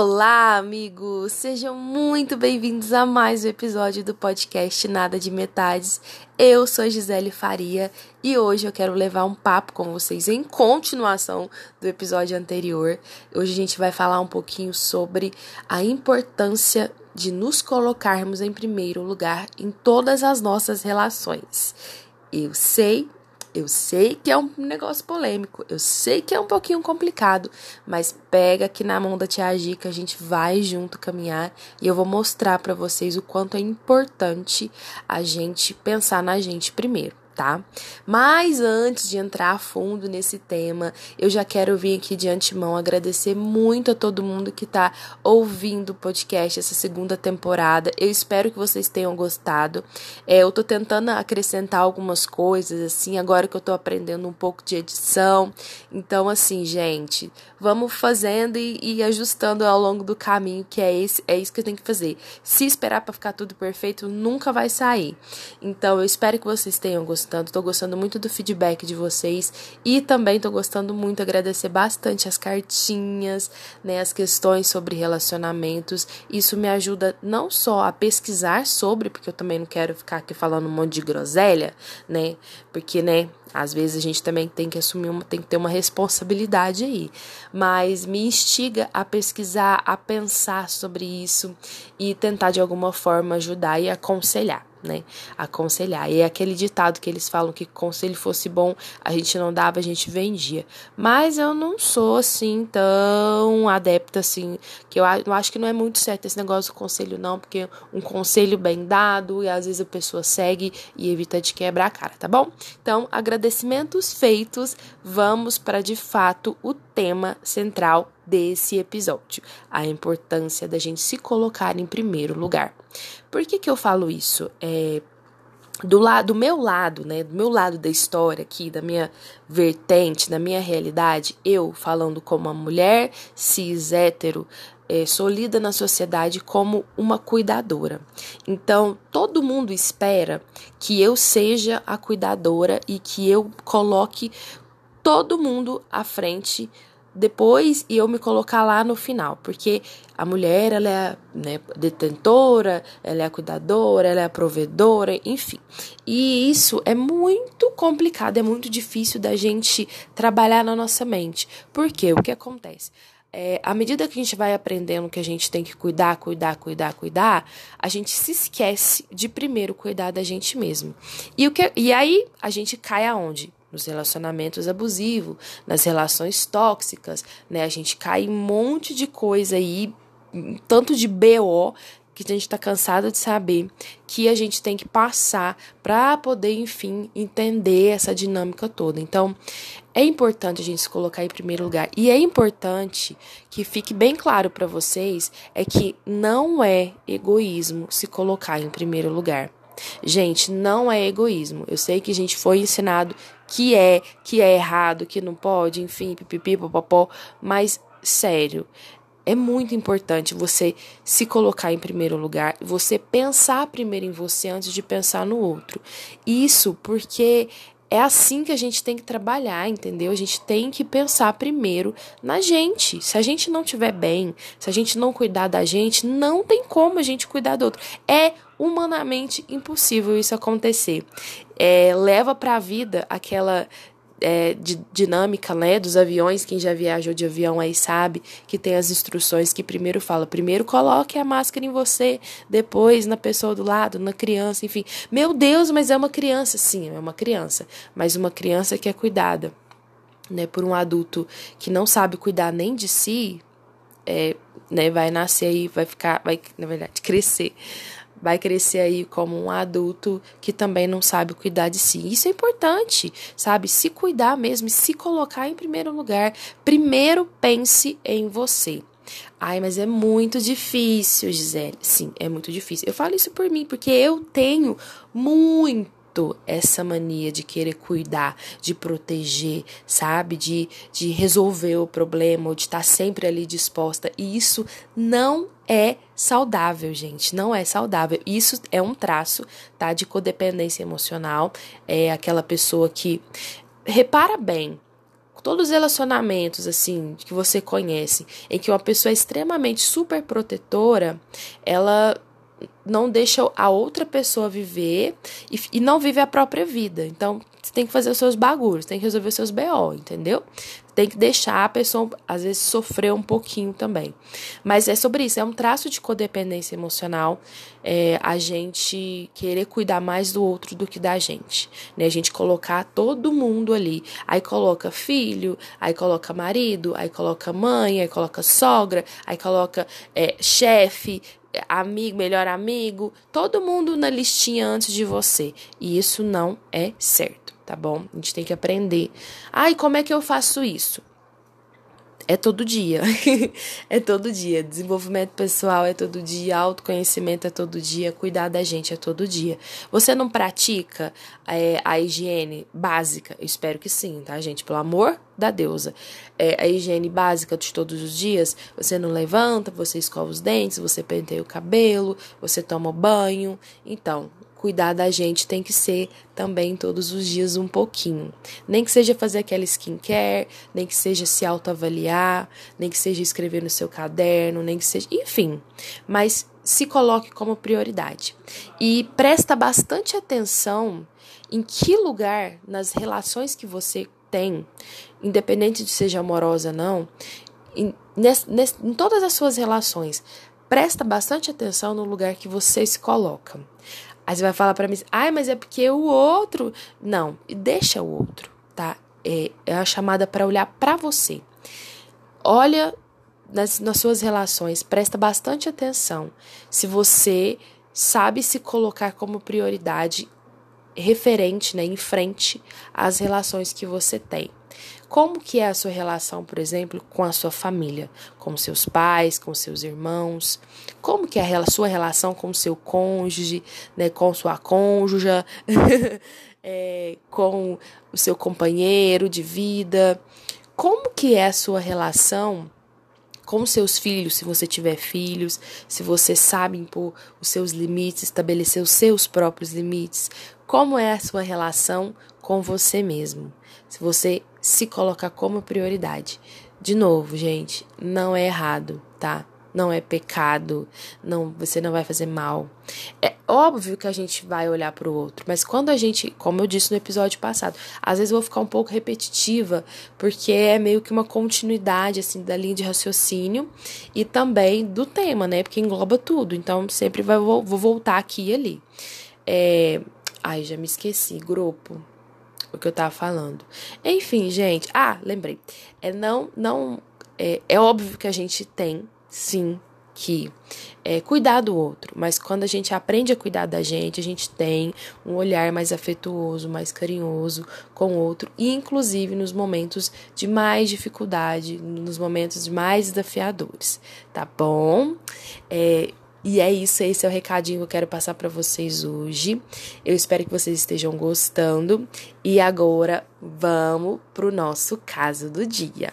Olá, amigos! Sejam muito bem-vindos a mais um episódio do podcast Nada de Metades. Eu sou Gisele Faria e hoje eu quero levar um papo com vocês em continuação do episódio anterior. Hoje a gente vai falar um pouquinho sobre a importância de nos colocarmos em primeiro lugar em todas as nossas relações. Eu sei eu sei que é um negócio polêmico, eu sei que é um pouquinho complicado, mas pega aqui na mão da Tia que a gente vai junto caminhar e eu vou mostrar para vocês o quanto é importante a gente pensar na gente primeiro tá? Mas antes de entrar a fundo nesse tema, eu já quero vir aqui de antemão agradecer muito a todo mundo que tá ouvindo o podcast essa segunda temporada. Eu espero que vocês tenham gostado. É, eu tô tentando acrescentar algumas coisas, assim, agora que eu tô aprendendo um pouco de edição. Então, assim, gente, vamos fazendo e, e ajustando ao longo do caminho, que é, esse, é isso que eu tenho que fazer. Se esperar para ficar tudo perfeito, nunca vai sair. Então, eu espero que vocês tenham gostado gostando, tô gostando muito do feedback de vocês e também tô gostando muito, agradecer bastante as cartinhas, né, as questões sobre relacionamentos. Isso me ajuda não só a pesquisar sobre, porque eu também não quero ficar aqui falando um monte de groselha, né? Porque, né, às vezes a gente também tem que assumir, uma, tem que ter uma responsabilidade aí. Mas me instiga a pesquisar, a pensar sobre isso e tentar de alguma forma ajudar e aconselhar né? Aconselhar. E é aquele ditado que eles falam que conselho fosse bom, a gente não dava, a gente vendia. Mas eu não sou assim tão adepta assim, que eu, acho que não é muito certo esse negócio do conselho não, porque um conselho bem dado e às vezes a pessoa segue e evita de quebrar a cara, tá bom? Então, agradecimentos feitos, vamos para de fato o tema central desse episódio, a importância da gente se colocar em primeiro lugar. Por que, que eu falo isso? É, do lado do meu lado, né, do meu lado da história aqui, da minha vertente, da minha realidade, eu falando como uma mulher cis hétero, é, sou lida na sociedade como uma cuidadora. Então, todo mundo espera que eu seja a cuidadora e que eu coloque todo mundo à frente depois e eu me colocar lá no final, porque a mulher ela é né, detentora, ela é a cuidadora, ela é a provedora, enfim. E isso é muito complicado, é muito difícil da gente trabalhar na nossa mente. Por quê? O que acontece? É, à medida que a gente vai aprendendo que a gente tem que cuidar, cuidar, cuidar, cuidar, a gente se esquece de primeiro cuidar da gente mesmo. E, o que, e aí a gente cai aonde? Nos relacionamentos abusivos, nas relações tóxicas, né? A gente cai um monte de coisa aí, tanto de BO que a gente está cansado de saber que a gente tem que passar para poder, enfim, entender essa dinâmica toda. Então, é importante a gente se colocar em primeiro lugar e é importante que fique bem claro para vocês é que não é egoísmo se colocar em primeiro lugar. Gente, não é egoísmo. Eu sei que a gente foi ensinado que é, que é errado, que não pode, enfim, pipipi, popopó, mas sério, é muito importante você se colocar em primeiro lugar, você pensar primeiro em você antes de pensar no outro. Isso porque é assim que a gente tem que trabalhar, entendeu? A gente tem que pensar primeiro na gente. Se a gente não estiver bem, se a gente não cuidar da gente, não tem como a gente cuidar do outro. É humanamente impossível isso acontecer. É, leva para a vida aquela é, de, dinâmica né, dos aviões, quem já viajou de avião aí sabe que tem as instruções que primeiro fala, primeiro coloque a máscara em você, depois na pessoa do lado, na criança, enfim. Meu Deus, mas é uma criança, sim, é uma criança, mas uma criança que é cuidada, né, por um adulto que não sabe cuidar nem de si, é, né, vai nascer aí, vai ficar, vai na verdade crescer vai crescer aí como um adulto que também não sabe cuidar de si. Isso é importante, sabe? Se cuidar mesmo, se colocar em primeiro lugar. Primeiro pense em você. Ai, mas é muito difícil, Gisele. Sim, é muito difícil. Eu falo isso por mim, porque eu tenho muito essa mania de querer cuidar, de proteger, sabe? De, de resolver o problema, ou de estar sempre ali disposta. E isso não é saudável, gente. Não é saudável. Isso é um traço, tá? De codependência emocional. É aquela pessoa que. Repara bem, todos os relacionamentos assim que você conhece, em que uma pessoa é extremamente super protetora, ela não deixa a outra pessoa viver e, e não vive a própria vida. Então, você tem que fazer os seus bagulhos, tem que resolver os seus BO, entendeu? Tem que deixar a pessoa, às vezes, sofrer um pouquinho também. Mas é sobre isso, é um traço de codependência emocional é, a gente querer cuidar mais do outro do que da gente. Né? A gente colocar todo mundo ali. Aí coloca filho, aí coloca marido, aí coloca mãe, aí coloca sogra, aí coloca é, chefe, amigo, melhor amigo, todo mundo na listinha antes de você. E isso não é certo, tá bom? A gente tem que aprender. Ai, como é que eu faço isso? É todo dia. é todo dia. Desenvolvimento pessoal é todo dia. Autoconhecimento é todo dia. Cuidar da gente é todo dia. Você não pratica é, a higiene básica? Eu espero que sim, tá, gente? Pelo amor da deusa. É, a higiene básica de todos os dias. Você não levanta, você escova os dentes, você penteia o cabelo, você toma banho. Então, cuidar da gente tem que ser também todos os dias um pouquinho. Nem que seja fazer aquela skincare, nem que seja se autoavaliar, nem que seja escrever no seu caderno, nem que seja. Enfim. Mas se coloque como prioridade. E presta bastante atenção em que lugar nas relações que você tem, independente de seja amorosa ou não, em, nesse, nesse, em todas as suas relações, presta bastante atenção no lugar que você se coloca. Aí você vai falar para mim, ai, mas é porque o outro. Não, deixa o outro, tá? É, é a chamada para olhar para você. Olha nas, nas suas relações, presta bastante atenção se você sabe se colocar como prioridade referente, né, em frente às relações que você tem. Como que é a sua relação, por exemplo, com a sua família, com seus pais, com seus irmãos? Como que é a sua relação com seu cônjuge, né, com sua cônjuge, é, com o seu companheiro de vida? Como que é a sua relação com seus filhos, se você tiver filhos, se você sabe impor os seus limites, estabelecer os seus próprios limites, como é a sua relação com você mesmo? Se você se colocar como prioridade. De novo, gente, não é errado, tá? Não é pecado, não, você não vai fazer mal. É óbvio que a gente vai olhar para o outro, mas quando a gente, como eu disse no episódio passado, às vezes eu vou ficar um pouco repetitiva, porque é meio que uma continuidade assim da linha de raciocínio e também do tema, né? Porque engloba tudo. Então sempre vai, vou, vou voltar aqui e ali. É... Ai, já me esqueci, grupo o que eu tava falando. Enfim, gente. Ah, lembrei. É não, não. É, é óbvio que a gente tem, sim, que é, cuidar do outro, mas quando a gente aprende a cuidar da gente, a gente tem um olhar mais afetuoso, mais carinhoso com o outro, e inclusive nos momentos de mais dificuldade, nos momentos mais desafiadores, tá bom? É, e é isso, esse é o recadinho que eu quero passar para vocês hoje. Eu espero que vocês estejam gostando. E agora vamos pro nosso caso do dia.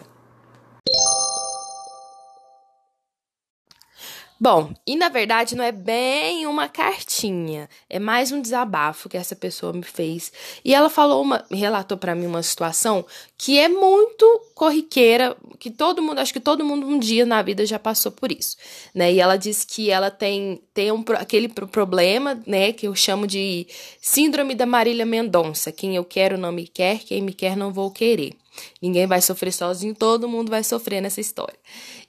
Bom, e na verdade não é bem uma cartinha, é mais um desabafo que essa pessoa me fez. E ela falou uma, relatou para mim uma situação que é muito corriqueira, que todo mundo, acho que todo mundo um dia na vida já passou por isso, né? E ela disse que ela tem tem um, aquele problema, né, que eu chamo de síndrome da Marília Mendonça, quem eu quero não me quer, quem me quer não vou querer. Ninguém vai sofrer sozinho, todo mundo vai sofrer nessa história.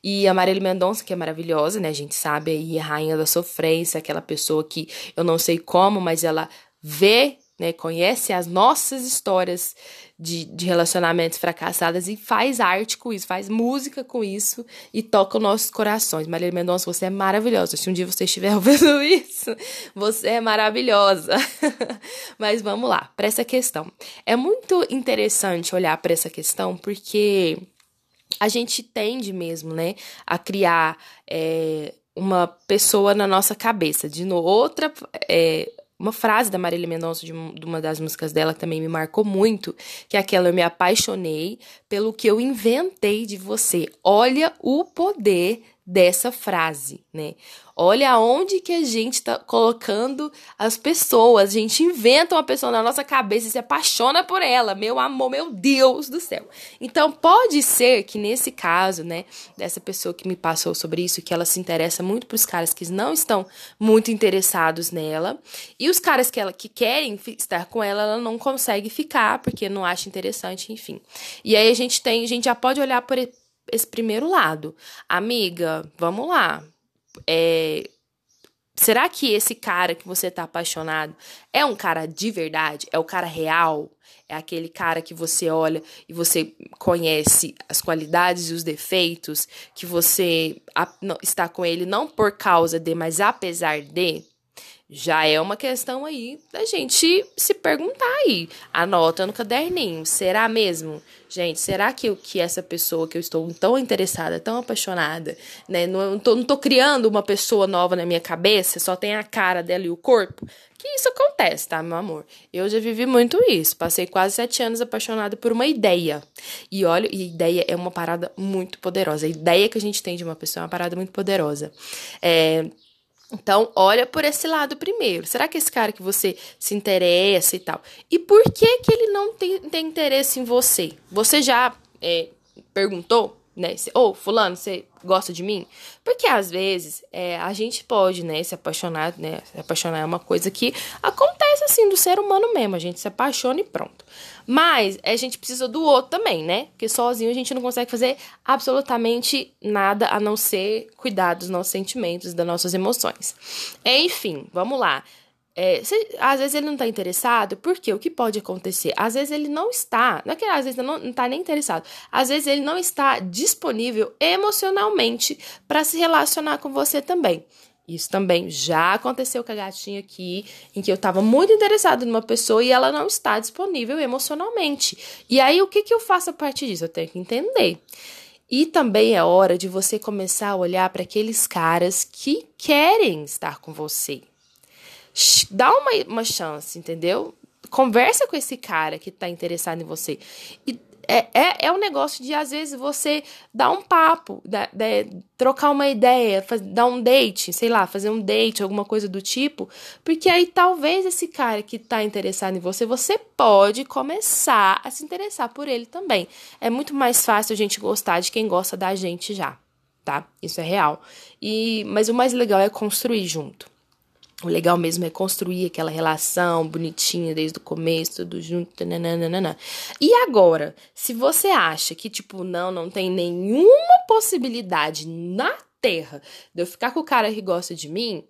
E a Marília Mendonça, que é maravilhosa, né? A gente sabe aí, a rainha da sofrência, aquela pessoa que eu não sei como, mas ela vê, né? Conhece as nossas histórias de, de relacionamentos fracassados e faz arte com isso, faz música com isso e toca os nossos corações. Marília Mendonça, você é maravilhosa. Se um dia você estiver ouvindo isso, você é maravilhosa. Mas vamos lá, para essa questão. É muito interessante olhar para essa questão porque a gente tende mesmo, né, a criar é, uma pessoa na nossa cabeça. De outra. É, uma frase da Marília Mendonça, de, uma das músicas dela, que também me marcou muito, que é aquela: Eu me apaixonei pelo que eu inventei de você. Olha o poder dessa frase, né? Olha aonde que a gente tá colocando as pessoas. A gente inventa uma pessoa na nossa cabeça e se apaixona por ela. Meu amor, meu Deus do céu. Então, pode ser que nesse caso, né, dessa pessoa que me passou sobre isso, que ela se interessa muito pros caras que não estão muito interessados nela. E os caras que ela que querem estar com ela, ela não consegue ficar porque não acha interessante, enfim. E aí a gente tem, a gente já pode olhar por esse primeiro lado. Amiga, vamos lá é, será que esse cara que você tá apaixonado é um cara de verdade? É o cara real? É aquele cara que você olha e você conhece as qualidades e os defeitos, que você está com ele não por causa de, mas apesar de? Já é uma questão aí da gente se perguntar aí. Anota no caderninho. Será mesmo? Gente, será que, eu, que essa pessoa que eu estou tão interessada, tão apaixonada, né? Não, tô, não tô criando uma pessoa nova na minha cabeça, só tem a cara dela e o corpo? Que isso acontece, tá, meu amor? Eu já vivi muito isso. Passei quase sete anos apaixonada por uma ideia. E olha, e ideia é uma parada muito poderosa. A ideia que a gente tem de uma pessoa é uma parada muito poderosa. É então, olha por esse lado primeiro. Será que esse cara que você se interessa e tal? E por que que ele não tem, tem interesse em você? Você já é, perguntou, né? Ô, oh, fulano, você gosta de mim? Porque às vezes é, a gente pode, né, se apaixonar, né? Se apaixonar é uma coisa que acontece assim do ser humano mesmo. A gente se apaixona e pronto. Mas a gente precisa do outro também, né? Porque sozinho a gente não consegue fazer absolutamente nada a não ser cuidar dos nossos sentimentos, das nossas emoções. Enfim, vamos lá. É, se, às vezes ele não está interessado, porque o que pode acontecer? Às vezes ele não está, não é que às vezes não, não tá nem interessado, às vezes ele não está disponível emocionalmente para se relacionar com você também. Isso também já aconteceu com a gatinha aqui, em que eu estava muito interessada numa pessoa e ela não está disponível emocionalmente. E aí, o que, que eu faço a partir disso? Eu tenho que entender. E também é hora de você começar a olhar para aqueles caras que querem estar com você. Dá uma, uma chance, entendeu? Conversa com esse cara que está interessado em você. E é, é, é um negócio de, às vezes, você dar um papo, da, trocar uma ideia, faz, dar um date, sei lá, fazer um date, alguma coisa do tipo, porque aí talvez esse cara que tá interessado em você, você pode começar a se interessar por ele também. É muito mais fácil a gente gostar de quem gosta da gente já, tá? Isso é real. E, mas o mais legal é construir junto. O legal mesmo é construir aquela relação bonitinha desde o começo, tudo junto. Nananana. E agora, se você acha que, tipo, não, não tem nenhuma possibilidade na Terra de eu ficar com o cara que gosta de mim,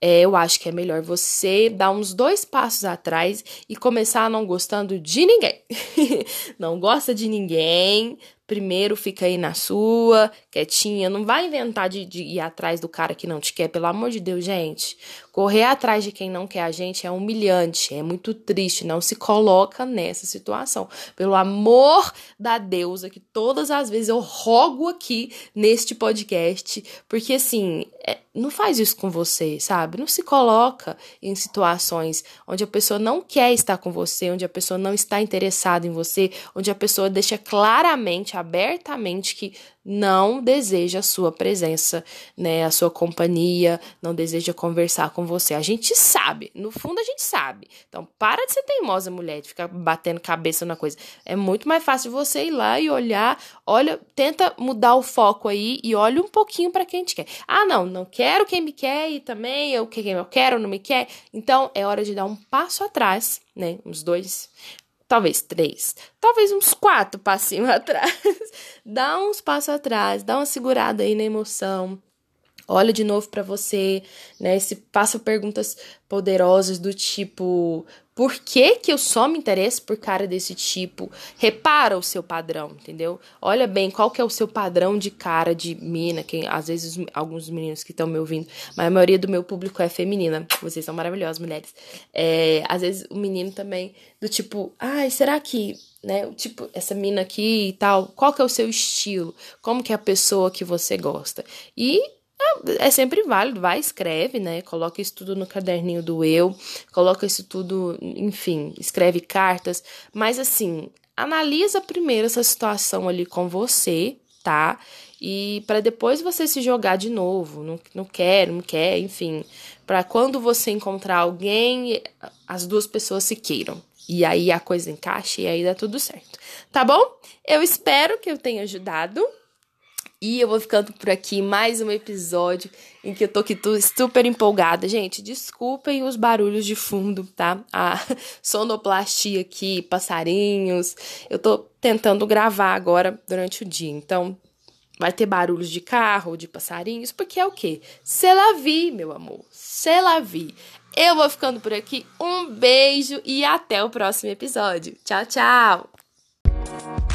é, eu acho que é melhor você dar uns dois passos atrás e começar não gostando de ninguém. não gosta de ninguém, primeiro fica aí na sua, quietinha, não vai inventar de, de, ir atrás do cara que não te quer, pelo amor de Deus, gente. Correr atrás de quem não quer a gente é humilhante, é muito triste, não se coloca nessa situação. Pelo amor da deusa, que todas as vezes eu rogo aqui neste podcast, porque assim, é, não faz isso com você, sabe? Não se coloca em situações onde a pessoa não quer estar com você, onde a pessoa não está interessada em você, onde a pessoa deixa claramente abertamente que não deseja a sua presença, né, a sua companhia, não deseja conversar com você. A gente sabe, no fundo a gente sabe. Então, para de ser teimosa, mulher, de ficar batendo cabeça na coisa. É muito mais fácil você ir lá e olhar, olha, tenta mudar o foco aí e olha um pouquinho para quem te quer. Ah, não, não quero quem me quer e também eu quem eu quero não me quer. Então, é hora de dar um passo atrás, né, uns dois talvez três, talvez uns quatro passinhos atrás. dá uns passos atrás, dá uma segurada aí na emoção. Olha de novo para você, né? Se passa perguntas poderosas do tipo: por que, que eu só me interesso por cara desse tipo? Repara o seu padrão, entendeu? Olha bem qual que é o seu padrão de cara de mina, que às vezes alguns meninos que estão me ouvindo, mas a maioria do meu público é feminina. Vocês são maravilhosas, mulheres. É, às vezes o menino também, do tipo, ai, será que né? Tipo, essa mina aqui e tal, qual que é o seu estilo? Como que é a pessoa que você gosta? E é sempre válido, vai, escreve, né? Coloca isso tudo no caderninho do eu, coloca isso tudo, enfim, escreve cartas, mas assim, analisa primeiro essa situação ali com você, tá? e para depois você se jogar de novo, não, não quer, não quer, enfim, para quando você encontrar alguém, as duas pessoas se queiram. E aí a coisa encaixa e aí dá tudo certo. Tá bom? Eu espero que eu tenha ajudado. E eu vou ficando por aqui mais um episódio em que eu tô aqui super empolgada. Gente, desculpem os barulhos de fundo, tá? A sonoplastia aqui, passarinhos. Eu tô tentando gravar agora durante o dia. Então, vai ter barulhos de carro, de passarinhos, porque é o quê? C'est la meu amor. C'est la. Eu vou ficando por aqui. Um beijo e até o próximo episódio. Tchau, tchau!